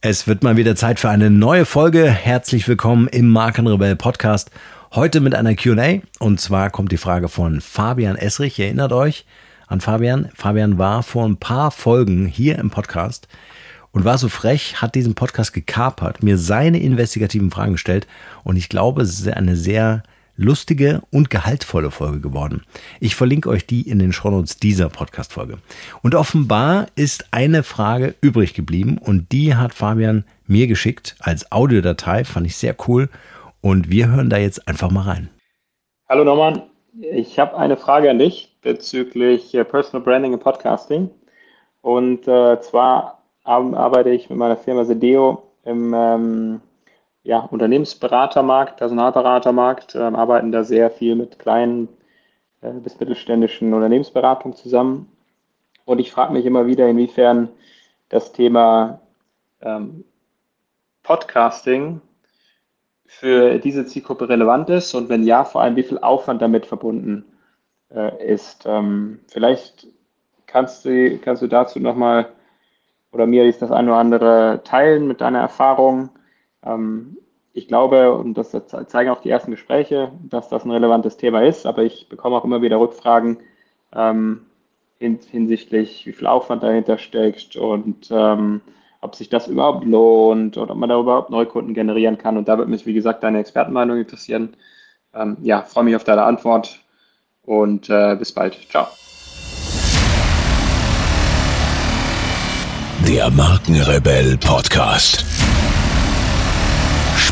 Es wird mal wieder Zeit für eine neue Folge. Herzlich willkommen im Markenrebell Podcast. Heute mit einer QA. Und zwar kommt die Frage von Fabian Esrich. Ihr erinnert euch an Fabian? Fabian war vor ein paar Folgen hier im Podcast und war so frech, hat diesen Podcast gekapert, mir seine investigativen Fragen gestellt. Und ich glaube, es ist eine sehr lustige und gehaltvolle Folge geworden. Ich verlinke euch die in den Shownotes dieser Podcast-Folge. Und offenbar ist eine Frage übrig geblieben und die hat Fabian mir geschickt als Audiodatei, fand ich sehr cool und wir hören da jetzt einfach mal rein. Hallo Norman, ich habe eine Frage an dich bezüglich äh, Personal Branding und Podcasting. Und äh, zwar arbeite ich mit meiner Firma Sedeo im ähm, ja, Unternehmensberatermarkt, Personalberatermarkt, äh, arbeiten da sehr viel mit kleinen äh, bis mittelständischen Unternehmensberatungen zusammen. Und ich frage mich immer wieder, inwiefern das Thema ähm, Podcasting für diese Zielgruppe relevant ist und wenn ja, vor allem wie viel Aufwand damit verbunden äh, ist. Ähm, vielleicht kannst du, kannst du dazu nochmal oder mir das eine oder andere teilen mit deiner Erfahrung. Ähm, ich glaube, und das zeigen auch die ersten Gespräche, dass das ein relevantes Thema ist, aber ich bekomme auch immer wieder Rückfragen ähm, hinsichtlich, wie viel Aufwand dahinter steckt und ähm, ob sich das überhaupt lohnt oder ob man da überhaupt Neukunden generieren kann. Und da würde mich, wie gesagt, deine Expertenmeinung interessieren. Ähm, ja, freue mich auf deine Antwort und äh, bis bald. Ciao. Der Markenrebell Podcast.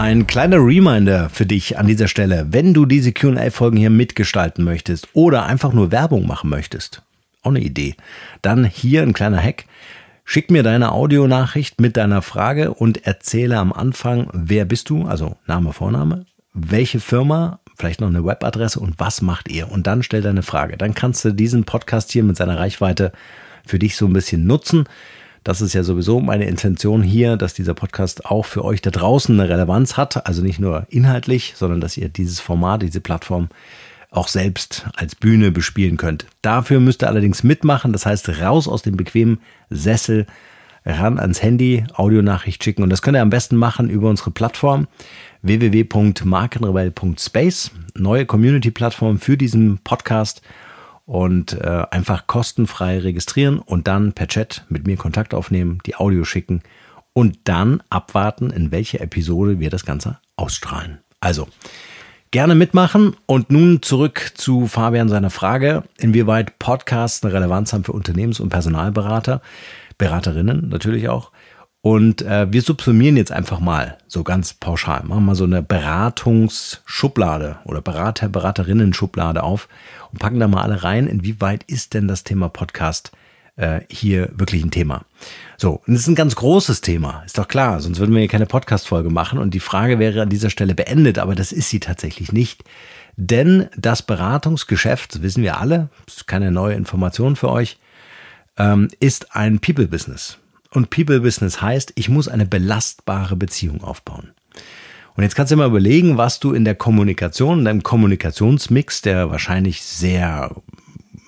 Ein kleiner Reminder für dich an dieser Stelle, wenn du diese QA-Folgen hier mitgestalten möchtest oder einfach nur Werbung machen möchtest, auch eine Idee, dann hier ein kleiner Hack. Schick mir deine Audionachricht mit deiner Frage und erzähle am Anfang, wer bist du, also Name, Vorname, welche Firma, vielleicht noch eine Webadresse und was macht ihr? Und dann stell deine Frage. Dann kannst du diesen Podcast hier mit seiner Reichweite für dich so ein bisschen nutzen. Das ist ja sowieso meine Intention hier, dass dieser Podcast auch für euch da draußen eine Relevanz hat. Also nicht nur inhaltlich, sondern dass ihr dieses Format, diese Plattform auch selbst als Bühne bespielen könnt. Dafür müsst ihr allerdings mitmachen. Das heißt, raus aus dem bequemen Sessel, ran ans Handy, Audionachricht schicken. Und das könnt ihr am besten machen über unsere Plattform www.markenrebell.space, neue Community-Plattform für diesen Podcast und äh, einfach kostenfrei registrieren und dann per Chat mit mir Kontakt aufnehmen, die Audio schicken und dann abwarten, in welche Episode wir das Ganze ausstrahlen. Also, gerne mitmachen und nun zurück zu Fabian seiner Frage, inwieweit Podcasts eine Relevanz haben für Unternehmens- und Personalberater, Beraterinnen natürlich auch. Und äh, wir subsumieren jetzt einfach mal so ganz pauschal. Machen mal so eine Beratungsschublade oder Berater, Beraterinnen-Schublade auf und packen da mal alle rein. Inwieweit ist denn das Thema Podcast äh, hier wirklich ein Thema? So, und es ist ein ganz großes Thema, ist doch klar, sonst würden wir hier keine Podcast-Folge machen und die Frage wäre an dieser Stelle beendet, aber das ist sie tatsächlich nicht. Denn das Beratungsgeschäft, wissen wir alle, ist keine neue Information für euch, ähm, ist ein People-Business. Und People Business heißt, ich muss eine belastbare Beziehung aufbauen. Und jetzt kannst du mal überlegen, was du in der Kommunikation, in deinem Kommunikationsmix, der wahrscheinlich sehr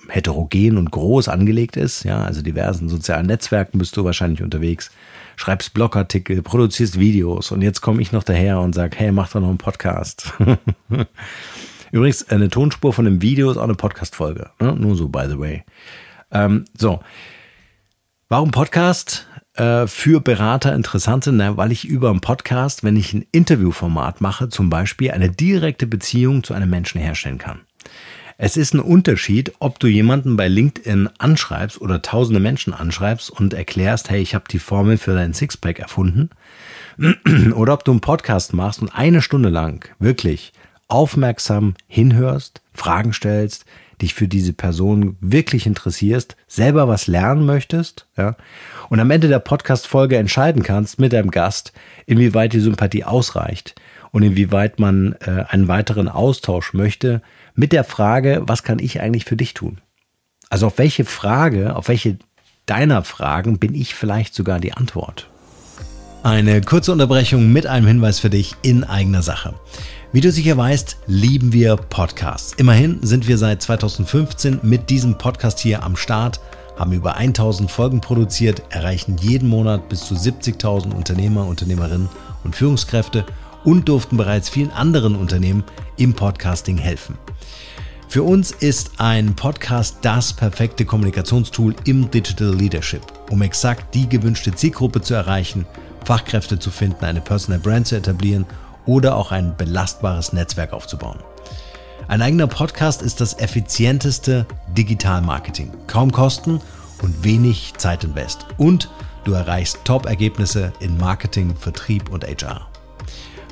heterogen und groß angelegt ist, ja, also diversen sozialen Netzwerken bist du wahrscheinlich unterwegs, schreibst Blogartikel, produzierst Videos und jetzt komme ich noch daher und sage, hey, mach doch noch einen Podcast. Übrigens, eine Tonspur von dem Video ist auch eine Podcast-Folge, ne? nur so, by the way. Ähm, so, warum Podcast? Äh, für Berater interessant sind, weil ich über einen Podcast, wenn ich ein Interviewformat mache, zum Beispiel eine direkte Beziehung zu einem Menschen herstellen kann. Es ist ein Unterschied, ob du jemanden bei LinkedIn anschreibst oder tausende Menschen anschreibst und erklärst, hey, ich habe die Formel für dein Sixpack erfunden, oder ob du einen Podcast machst und eine Stunde lang wirklich aufmerksam hinhörst, Fragen stellst, dich für diese Person wirklich interessierst, selber was lernen möchtest, ja, und am Ende der Podcast-Folge entscheiden kannst mit deinem Gast, inwieweit die Sympathie ausreicht und inwieweit man äh, einen weiteren Austausch möchte mit der Frage, was kann ich eigentlich für dich tun? Also auf welche Frage, auf welche deiner Fragen bin ich vielleicht sogar die Antwort? Eine kurze Unterbrechung mit einem Hinweis für dich in eigener Sache. Wie du sicher weißt, lieben wir Podcasts. Immerhin sind wir seit 2015 mit diesem Podcast hier am Start haben über 1000 Folgen produziert, erreichen jeden Monat bis zu 70.000 Unternehmer, Unternehmerinnen und Führungskräfte und durften bereits vielen anderen Unternehmen im Podcasting helfen. Für uns ist ein Podcast das perfekte Kommunikationstool im Digital Leadership, um exakt die gewünschte Zielgruppe zu erreichen, Fachkräfte zu finden, eine Personal Brand zu etablieren oder auch ein belastbares Netzwerk aufzubauen. Ein eigener Podcast ist das effizienteste Digital-Marketing. Kaum Kosten und wenig Zeitinvest. Und du erreichst Top-Ergebnisse in Marketing, Vertrieb und HR.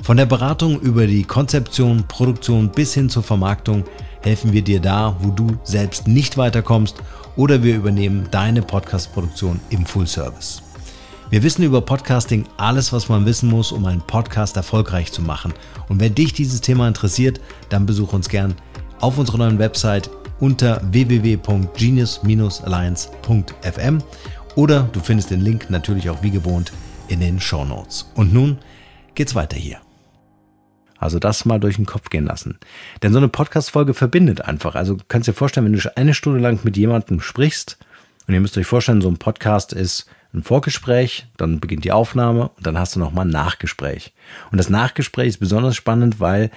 Von der Beratung über die Konzeption, Produktion bis hin zur Vermarktung helfen wir dir da, wo du selbst nicht weiterkommst oder wir übernehmen deine Podcast-Produktion im Full Service. Wir wissen über Podcasting alles, was man wissen muss, um einen Podcast erfolgreich zu machen. Und wenn dich dieses Thema interessiert, dann besuch uns gern auf unserer neuen Website unter www.genius-alliance.fm oder du findest den Link natürlich auch wie gewohnt in den Show Notes. Und nun geht's weiter hier. Also das mal durch den Kopf gehen lassen. Denn so eine Podcast-Folge verbindet einfach. Also kannst dir vorstellen, wenn du eine Stunde lang mit jemandem sprichst, und ihr müsst euch vorstellen, so ein Podcast ist ein Vorgespräch, dann beginnt die Aufnahme und dann hast du nochmal ein Nachgespräch. Und das Nachgespräch ist besonders spannend, weil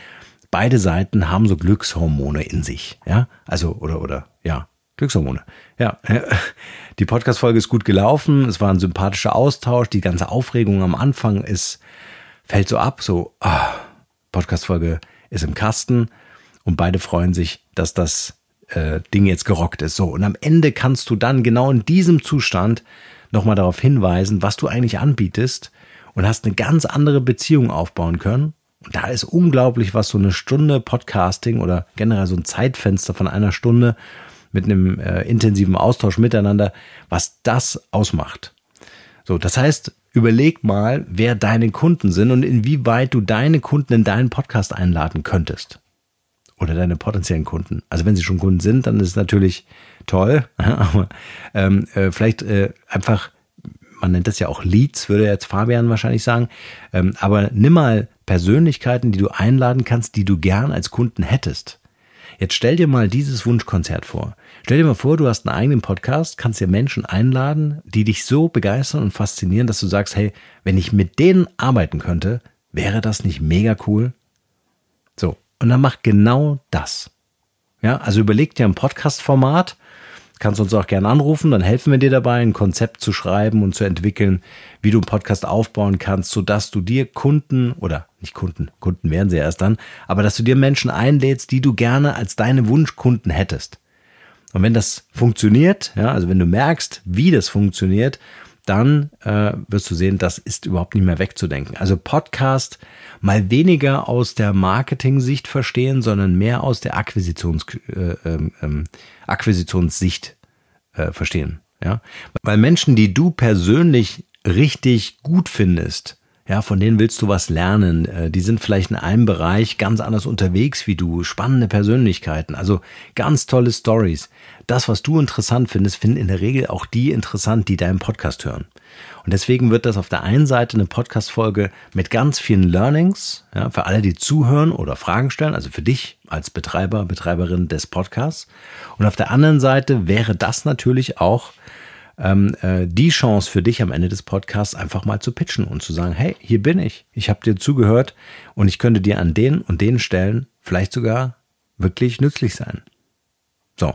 beide Seiten haben so Glückshormone in sich. Ja, also, oder, oder, ja, Glückshormone. Ja, die Podcast-Folge ist gut gelaufen. Es war ein sympathischer Austausch. Die ganze Aufregung am Anfang ist, fällt so ab, so, ah, Podcast-Folge ist im Kasten und beide freuen sich, dass das äh, Ding jetzt gerockt ist. So, und am Ende kannst du dann genau in diesem Zustand nochmal darauf hinweisen, was du eigentlich anbietest und hast eine ganz andere Beziehung aufbauen können. Und da ist unglaublich, was so eine Stunde Podcasting oder generell so ein Zeitfenster von einer Stunde mit einem äh, intensiven Austausch miteinander, was das ausmacht. So, das heißt, überleg mal, wer deine Kunden sind und inwieweit du deine Kunden in deinen Podcast einladen könntest. Oder deine potenziellen Kunden. Also wenn sie schon Kunden sind, dann ist es natürlich toll, aber ähm, äh, vielleicht äh, einfach, man nennt das ja auch Leads, würde jetzt Fabian wahrscheinlich sagen, ähm, aber nimm mal Persönlichkeiten, die du einladen kannst, die du gern als Kunden hättest. Jetzt stell dir mal dieses Wunschkonzert vor. Stell dir mal vor, du hast einen eigenen Podcast, kannst dir Menschen einladen, die dich so begeistern und faszinieren, dass du sagst, hey, wenn ich mit denen arbeiten könnte, wäre das nicht mega cool? Und dann mach genau das. Ja, also überleg dir ein Podcast-Format, kannst uns auch gerne anrufen, dann helfen wir dir dabei, ein Konzept zu schreiben und zu entwickeln, wie du einen Podcast aufbauen kannst, sodass du dir Kunden oder nicht Kunden, Kunden wären sie erst dann, aber dass du dir Menschen einlädst, die du gerne als deine Wunschkunden hättest. Und wenn das funktioniert, ja, also wenn du merkst, wie das funktioniert, dann äh, wirst du sehen, das ist überhaupt nicht mehr wegzudenken. Also Podcast mal weniger aus der Marketing-Sicht verstehen, sondern mehr aus der Akquisitions, äh, ähm, ähm, Akquisitionssicht äh, verstehen. Ja? Weil Menschen, die du persönlich richtig gut findest, ja, von denen willst du was lernen. Äh, die sind vielleicht in einem Bereich ganz anders unterwegs wie du. Spannende Persönlichkeiten, also ganz tolle Stories. Das, was du interessant findest, finden in der Regel auch die interessant, die deinen Podcast hören. Und deswegen wird das auf der einen Seite eine Podcast-Folge mit ganz vielen Learnings, ja, für alle, die zuhören oder Fragen stellen, also für dich als Betreiber, Betreiberin des Podcasts. Und auf der anderen Seite wäre das natürlich auch ähm, äh, die Chance für dich am Ende des Podcasts einfach mal zu pitchen und zu sagen, hey, hier bin ich, ich habe dir zugehört und ich könnte dir an den und den Stellen vielleicht sogar wirklich nützlich sein. So,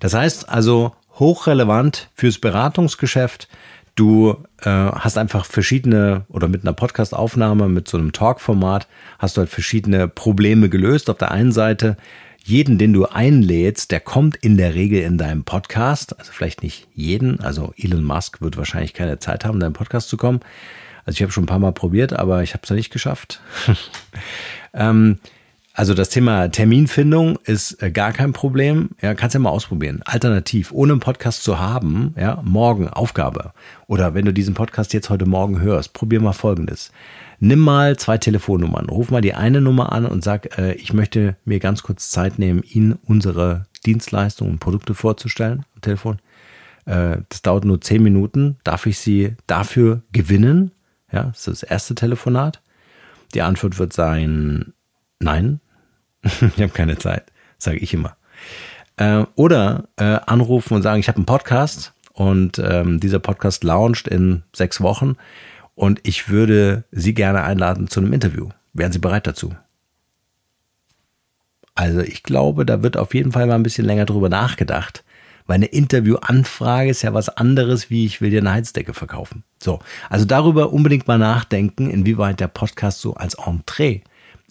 das heißt also hochrelevant fürs Beratungsgeschäft. Du äh, hast einfach verschiedene oder mit einer Podcastaufnahme, mit so einem Talk-Format, hast du halt verschiedene Probleme gelöst. Auf der einen Seite jeden, den du einlädst, der kommt in der Regel in deinem Podcast. Also vielleicht nicht jeden. Also Elon Musk wird wahrscheinlich keine Zeit haben, in deinem Podcast zu kommen. Also ich habe schon ein paar Mal probiert, aber ich habe es ja nicht geschafft. ähm, Also das Thema Terminfindung ist äh, gar kein Problem. Ja, kannst ja mal ausprobieren. Alternativ, ohne einen Podcast zu haben, ja, morgen Aufgabe. Oder wenn du diesen Podcast jetzt heute Morgen hörst, probier mal Folgendes. Nimm mal zwei Telefonnummern. Ruf mal die eine Nummer an und sag, äh, ich möchte mir ganz kurz Zeit nehmen, Ihnen unsere Dienstleistungen und Produkte vorzustellen. Telefon. Äh, das dauert nur zehn Minuten. Darf ich Sie dafür gewinnen? Ja, das ist das erste Telefonat. Die Antwort wird sein, Nein, ich habe keine Zeit, sage ich immer. Äh, oder äh, anrufen und sagen, ich habe einen Podcast und ähm, dieser Podcast launcht in sechs Wochen und ich würde Sie gerne einladen zu einem Interview. Wären Sie bereit dazu? Also ich glaube, da wird auf jeden Fall mal ein bisschen länger drüber nachgedacht, weil eine Interviewanfrage ist ja was anderes, wie ich will dir eine Heizdecke verkaufen. So, also darüber unbedingt mal nachdenken, inwieweit der Podcast so als Entree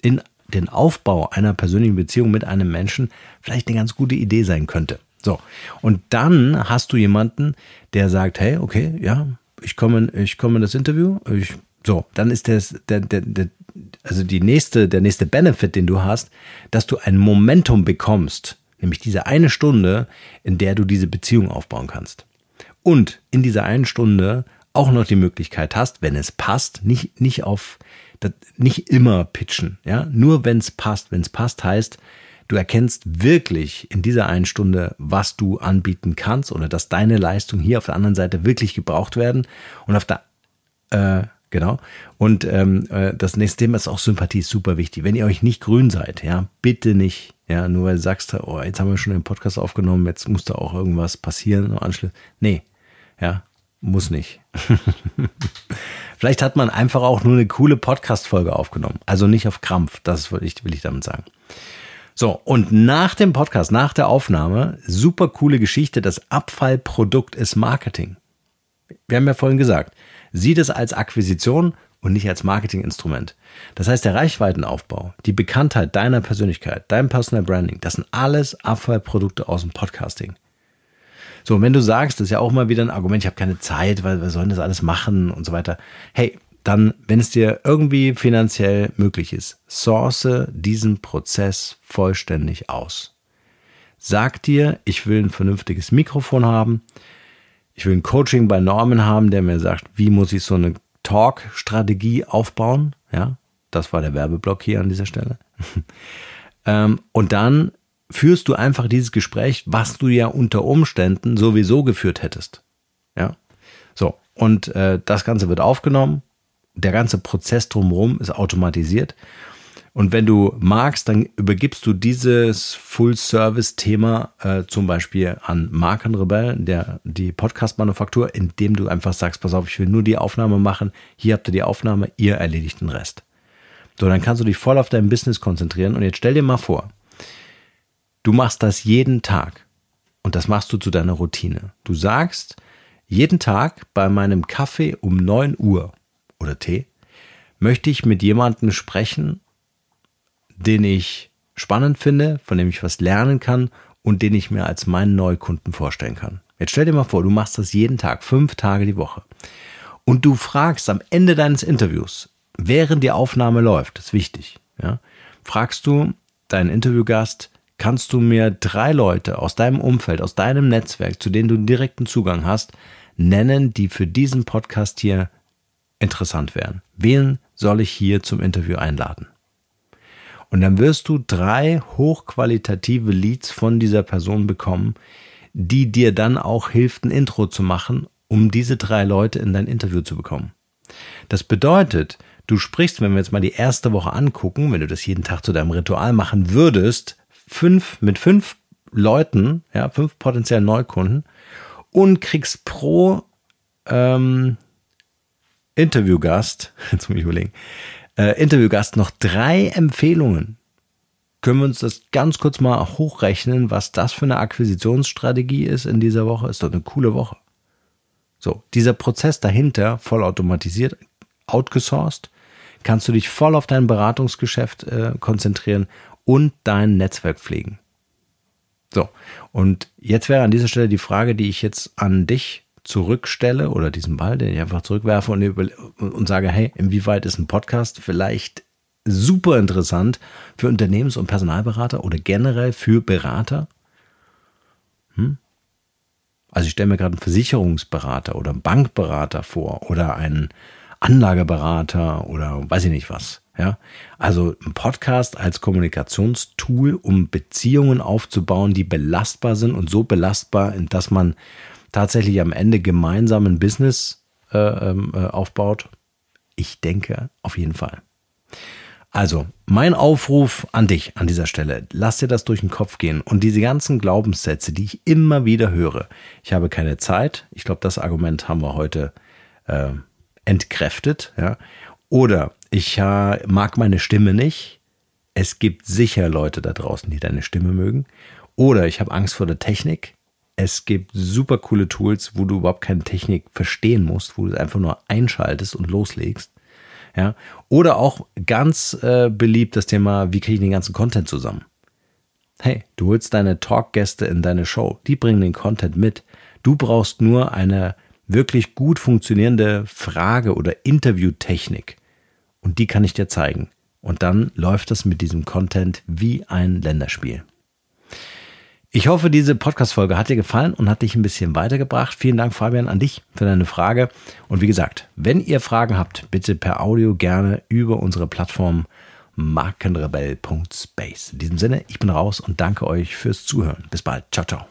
in den Aufbau einer persönlichen Beziehung mit einem Menschen vielleicht eine ganz gute Idee sein könnte. So. Und dann hast du jemanden, der sagt, hey, okay, ja, ich komme, ich komme in das Interview. Ich, so, dann ist das, der, der, der, also die nächste, der nächste Benefit, den du hast, dass du ein Momentum bekommst, nämlich diese eine Stunde, in der du diese Beziehung aufbauen kannst. Und in dieser einen Stunde auch noch die Möglichkeit hast, wenn es passt, nicht, nicht auf nicht immer pitchen, ja, nur wenn es passt. Wenn es passt, heißt, du erkennst wirklich in dieser einen Stunde, was du anbieten kannst oder dass deine Leistungen hier auf der anderen Seite wirklich gebraucht werden und auf der äh, Genau. Und ähm, äh, das nächste Thema ist auch Sympathie, super wichtig. Wenn ihr euch nicht grün seid, ja, bitte nicht. Ja, nur weil du sagst, oh, jetzt haben wir schon den Podcast aufgenommen, jetzt muss da auch irgendwas passieren. Anschluss. Nee, ja, muss nicht. Vielleicht hat man einfach auch nur eine coole Podcast-Folge aufgenommen. Also nicht auf Krampf. Das will ich, will ich damit sagen. So, und nach dem Podcast, nach der Aufnahme, super coole Geschichte, das Abfallprodukt ist Marketing. Wir haben ja vorhin gesagt, sieh das als Akquisition und nicht als Marketinginstrument. Das heißt, der Reichweitenaufbau, die Bekanntheit deiner Persönlichkeit, dein Personal Branding, das sind alles Abfallprodukte aus dem Podcasting. So, und wenn du sagst, das ist ja auch mal wieder ein Argument, ich habe keine Zeit, weil wir sollen das alles machen und so weiter. Hey, dann, wenn es dir irgendwie finanziell möglich ist, source diesen Prozess vollständig aus. Sag dir, ich will ein vernünftiges Mikrofon haben. Ich will ein Coaching bei Norman haben, der mir sagt, wie muss ich so eine Talk-Strategie aufbauen. Ja, das war der Werbeblock hier an dieser Stelle. Ähm, und dann führst du einfach dieses Gespräch, was du ja unter Umständen sowieso geführt hättest. Ja. So. Und äh, das Ganze wird aufgenommen. Der ganze Prozess drumherum ist automatisiert. Und wenn du magst, dann übergibst du dieses Full-Service-Thema äh, zum Beispiel an Markenrebell, der die Podcast-Manufaktur, indem du einfach sagst, pass auf, ich will nur die Aufnahme machen, hier habt ihr die Aufnahme, ihr erledigt den Rest. So, dann kannst du dich voll auf dein Business konzentrieren. Und jetzt stell dir mal vor, Du machst das jeden Tag und das machst du zu deiner Routine. Du sagst, jeden Tag bei meinem Kaffee um 9 Uhr oder Tee möchte ich mit jemandem sprechen, den ich spannend finde, von dem ich was lernen kann und den ich mir als meinen Neukunden vorstellen kann. Jetzt stell dir mal vor, du machst das jeden Tag, fünf Tage die Woche. Und du fragst am Ende deines Interviews, während die Aufnahme läuft, das ist wichtig, ja, fragst du deinen Interviewgast, kannst du mir drei Leute aus deinem Umfeld, aus deinem Netzwerk, zu denen du direkten Zugang hast, nennen, die für diesen Podcast hier interessant wären. Wen soll ich hier zum Interview einladen? Und dann wirst du drei hochqualitative Leads von dieser Person bekommen, die dir dann auch hilft, ein Intro zu machen, um diese drei Leute in dein Interview zu bekommen. Das bedeutet, du sprichst, wenn wir jetzt mal die erste Woche angucken, wenn du das jeden Tag zu deinem Ritual machen würdest, fünf, mit fünf Leuten, ja, fünf potenziellen Neukunden und kriegst pro ähm, Interviewgast, jetzt muss ich überlegen, äh, Interviewgast noch drei Empfehlungen. Können wir uns das ganz kurz mal hochrechnen, was das für eine Akquisitionsstrategie ist in dieser Woche? Ist doch eine coole Woche. So, dieser Prozess dahinter, vollautomatisiert, outgesourced, kannst du dich voll auf dein Beratungsgeschäft äh, konzentrieren und dein Netzwerk pflegen. So, und jetzt wäre an dieser Stelle die Frage, die ich jetzt an dich zurückstelle oder diesen Ball, den ich einfach zurückwerfe und, und sage, hey, inwieweit ist ein Podcast vielleicht super interessant für Unternehmens- und Personalberater oder generell für Berater. Hm? Also ich stelle mir gerade einen Versicherungsberater oder einen Bankberater vor oder einen Anlageberater oder weiß ich nicht was. Ja, also ein Podcast als Kommunikationstool, um Beziehungen aufzubauen, die belastbar sind und so belastbar, dass man tatsächlich am Ende gemeinsam ein Business äh, ähm, äh, aufbaut. Ich denke auf jeden Fall. Also, mein Aufruf an dich an dieser Stelle, lass dir das durch den Kopf gehen und diese ganzen Glaubenssätze, die ich immer wieder höre. Ich habe keine Zeit. Ich glaube, das Argument haben wir heute äh, entkräftet. Ja? Oder ich äh, mag meine Stimme nicht. Es gibt sicher Leute da draußen, die deine Stimme mögen. Oder ich habe Angst vor der Technik. Es gibt super coole Tools, wo du überhaupt keine Technik verstehen musst, wo du es einfach nur einschaltest und loslegst. Ja? Oder auch ganz äh, beliebt das Thema, wie kriege ich den ganzen Content zusammen? Hey, du holst deine Talkgäste in deine Show, die bringen den Content mit. Du brauchst nur eine wirklich gut funktionierende Frage- oder Interviewtechnik. Und die kann ich dir zeigen. Und dann läuft das mit diesem Content wie ein Länderspiel. Ich hoffe, diese Podcast-Folge hat dir gefallen und hat dich ein bisschen weitergebracht. Vielen Dank, Fabian, an dich für deine Frage. Und wie gesagt, wenn ihr Fragen habt, bitte per Audio gerne über unsere Plattform markenrebell.space. In diesem Sinne, ich bin raus und danke euch fürs Zuhören. Bis bald. Ciao, ciao.